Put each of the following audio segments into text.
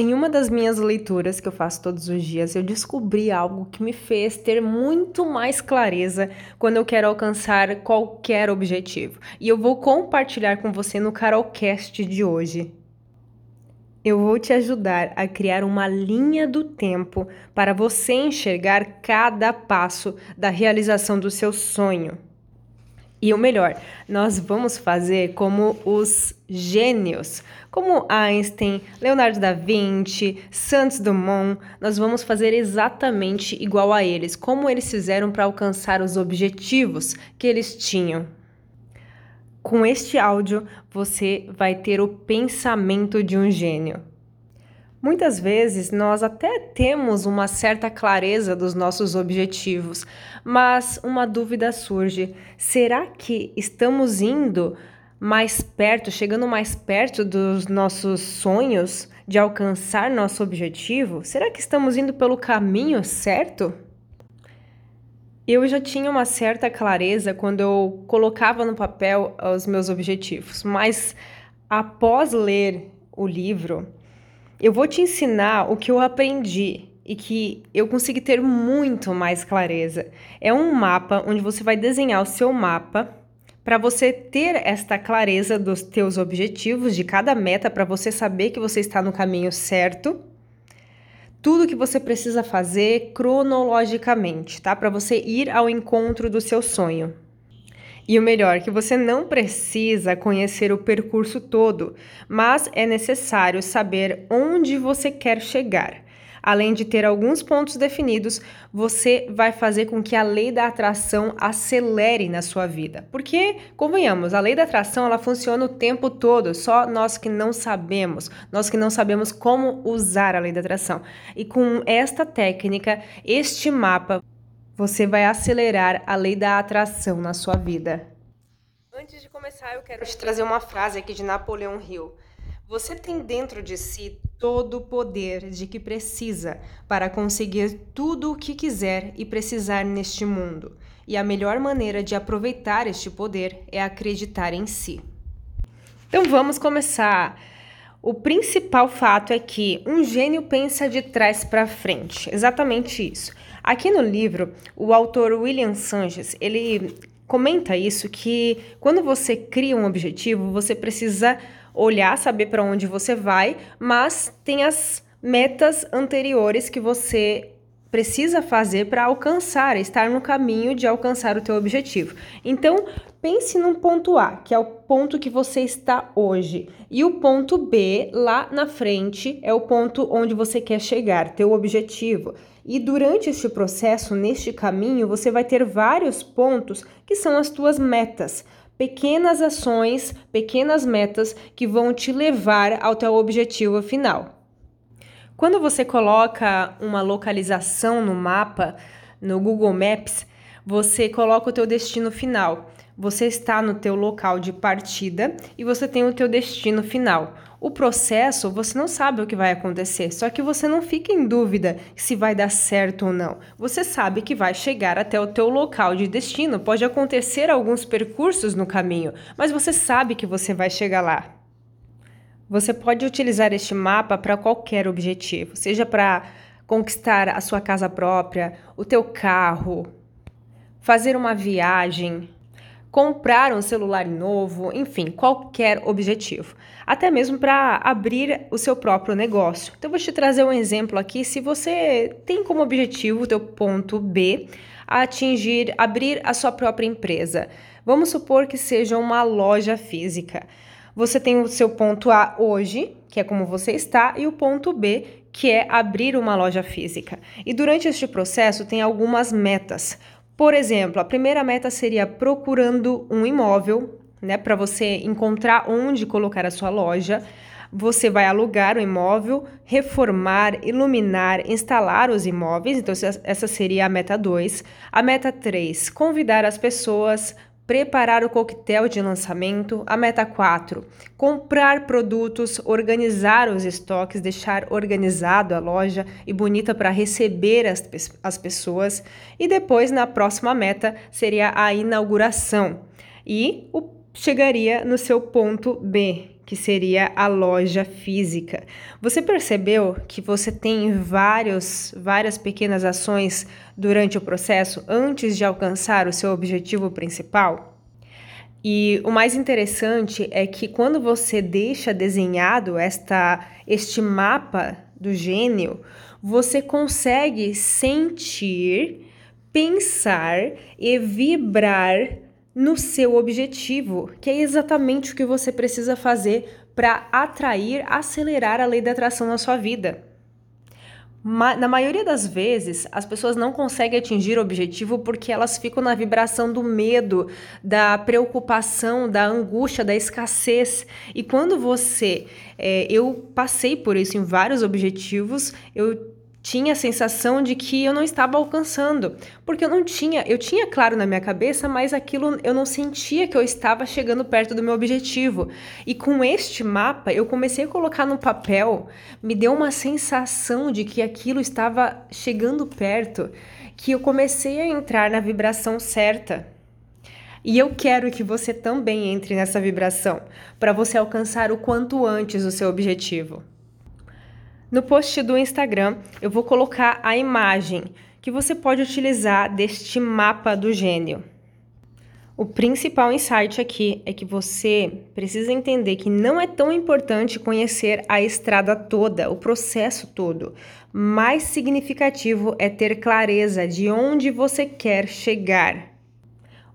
Em uma das minhas leituras que eu faço todos os dias, eu descobri algo que me fez ter muito mais clareza quando eu quero alcançar qualquer objetivo. E eu vou compartilhar com você no Carolcast de hoje. Eu vou te ajudar a criar uma linha do tempo para você enxergar cada passo da realização do seu sonho. E o melhor, nós vamos fazer como os gênios, como Einstein, Leonardo da Vinci, Santos Dumont, nós vamos fazer exatamente igual a eles, como eles fizeram para alcançar os objetivos que eles tinham. Com este áudio, você vai ter o pensamento de um gênio. Muitas vezes nós até temos uma certa clareza dos nossos objetivos, mas uma dúvida surge: será que estamos indo mais perto, chegando mais perto dos nossos sonhos de alcançar nosso objetivo? Será que estamos indo pelo caminho certo? Eu já tinha uma certa clareza quando eu colocava no papel os meus objetivos, mas após ler o livro, eu vou te ensinar o que eu aprendi e que eu consegui ter muito mais clareza. É um mapa onde você vai desenhar o seu mapa para você ter esta clareza dos teus objetivos, de cada meta, para você saber que você está no caminho certo. Tudo que você precisa fazer cronologicamente, tá? Para você ir ao encontro do seu sonho. E o melhor, que você não precisa conhecer o percurso todo, mas é necessário saber onde você quer chegar. Além de ter alguns pontos definidos, você vai fazer com que a lei da atração acelere na sua vida. Porque, convenhamos, a lei da atração ela funciona o tempo todo, só nós que não sabemos, nós que não sabemos como usar a lei da atração. E com esta técnica, este mapa, você vai acelerar a lei da atração na sua vida. Antes de começar, eu quero te trazer uma frase aqui de Napoleão Hill. Você tem dentro de si todo o poder de que precisa para conseguir tudo o que quiser e precisar neste mundo. E a melhor maneira de aproveitar este poder é acreditar em si. Então vamos começar. O principal fato é que um gênio pensa de trás para frente. Exatamente isso. Aqui no livro, o autor William Sanches, ele comenta isso que quando você cria um objetivo, você precisa olhar, saber para onde você vai, mas tem as metas anteriores que você precisa fazer para alcançar, estar no caminho de alcançar o teu objetivo. Então, pense num ponto A, que é o ponto que você está hoje, e o ponto B lá na frente é o ponto onde você quer chegar, teu objetivo. E durante este processo, neste caminho, você vai ter vários pontos que são as tuas metas. Pequenas ações, pequenas metas que vão te levar ao teu objetivo final. Quando você coloca uma localização no mapa, no Google Maps, você coloca o teu destino final. Você está no teu local de partida e você tem o teu destino final. O processo, você não sabe o que vai acontecer, só que você não fica em dúvida se vai dar certo ou não. Você sabe que vai chegar até o teu local de destino. Pode acontecer alguns percursos no caminho, mas você sabe que você vai chegar lá. Você pode utilizar este mapa para qualquer objetivo, seja para conquistar a sua casa própria, o teu carro, fazer uma viagem, comprar um celular novo, enfim, qualquer objetivo. Até mesmo para abrir o seu próprio negócio. Então, vou te trazer um exemplo aqui. Se você tem como objetivo o teu ponto B atingir, abrir a sua própria empresa, vamos supor que seja uma loja física. Você tem o seu ponto A hoje, que é como você está, e o ponto B, que é abrir uma loja física. E durante este processo tem algumas metas. Por exemplo, a primeira meta seria procurando um imóvel, né, para você encontrar onde colocar a sua loja. Você vai alugar o imóvel, reformar, iluminar, instalar os imóveis. Então, essa seria a meta 2. A meta 3, convidar as pessoas preparar o coquetel de lançamento. A meta 4, comprar produtos, organizar os estoques, deixar organizado a loja e bonita para receber as, as pessoas. E depois, na próxima meta, seria a inauguração. E o, chegaria no seu ponto B, que seria a loja física. Você percebeu que você tem vários, várias pequenas ações durante o processo antes de alcançar o seu objetivo principal? E o mais interessante é que quando você deixa desenhado esta, este mapa do gênio, você consegue sentir, pensar e vibrar no seu objetivo, que é exatamente o que você precisa fazer para atrair, acelerar a lei da atração na sua vida. Ma na maioria das vezes, as pessoas não conseguem atingir o objetivo porque elas ficam na vibração do medo, da preocupação, da angústia, da escassez. E quando você. É, eu passei por isso em vários objetivos, eu tinha a sensação de que eu não estava alcançando, porque eu não tinha, eu tinha claro na minha cabeça, mas aquilo eu não sentia que eu estava chegando perto do meu objetivo. E com este mapa, eu comecei a colocar no papel, me deu uma sensação de que aquilo estava chegando perto, que eu comecei a entrar na vibração certa. E eu quero que você também entre nessa vibração, para você alcançar o quanto antes o seu objetivo. No post do Instagram, eu vou colocar a imagem que você pode utilizar deste mapa do gênio. O principal insight aqui é que você precisa entender que não é tão importante conhecer a estrada toda, o processo todo. Mais significativo é ter clareza de onde você quer chegar,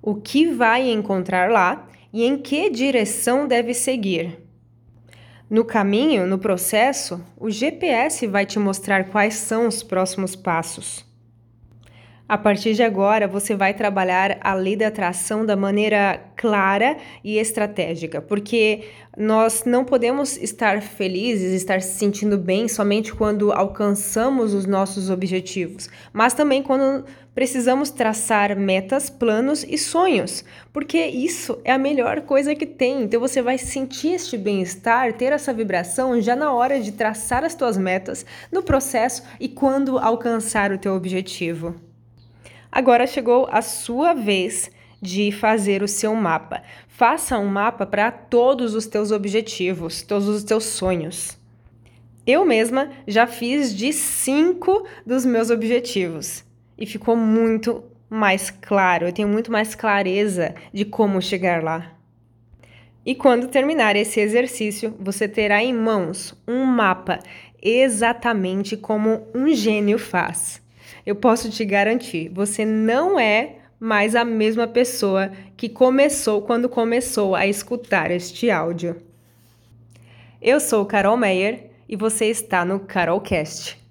o que vai encontrar lá e em que direção deve seguir. No caminho, no processo, o GPS vai te mostrar quais são os próximos passos. A partir de agora, você vai trabalhar a lei da atração da maneira clara e estratégica, porque nós não podemos estar felizes, estar se sentindo bem somente quando alcançamos os nossos objetivos, mas também quando precisamos traçar metas, planos e sonhos, porque isso é a melhor coisa que tem. Então você vai sentir este bem-estar, ter essa vibração já na hora de traçar as tuas metas, no processo e quando alcançar o teu objetivo. Agora chegou a sua vez de fazer o seu mapa. Faça um mapa para todos os teus objetivos, todos os teus sonhos. Eu mesma já fiz de cinco dos meus objetivos e ficou muito mais claro. Eu tenho muito mais clareza de como chegar lá. E quando terminar esse exercício, você terá em mãos um mapa exatamente como um gênio faz eu posso te garantir, você não é mais a mesma pessoa que começou quando começou a escutar este áudio. Eu sou Carol Meyer e você está no Carolcast.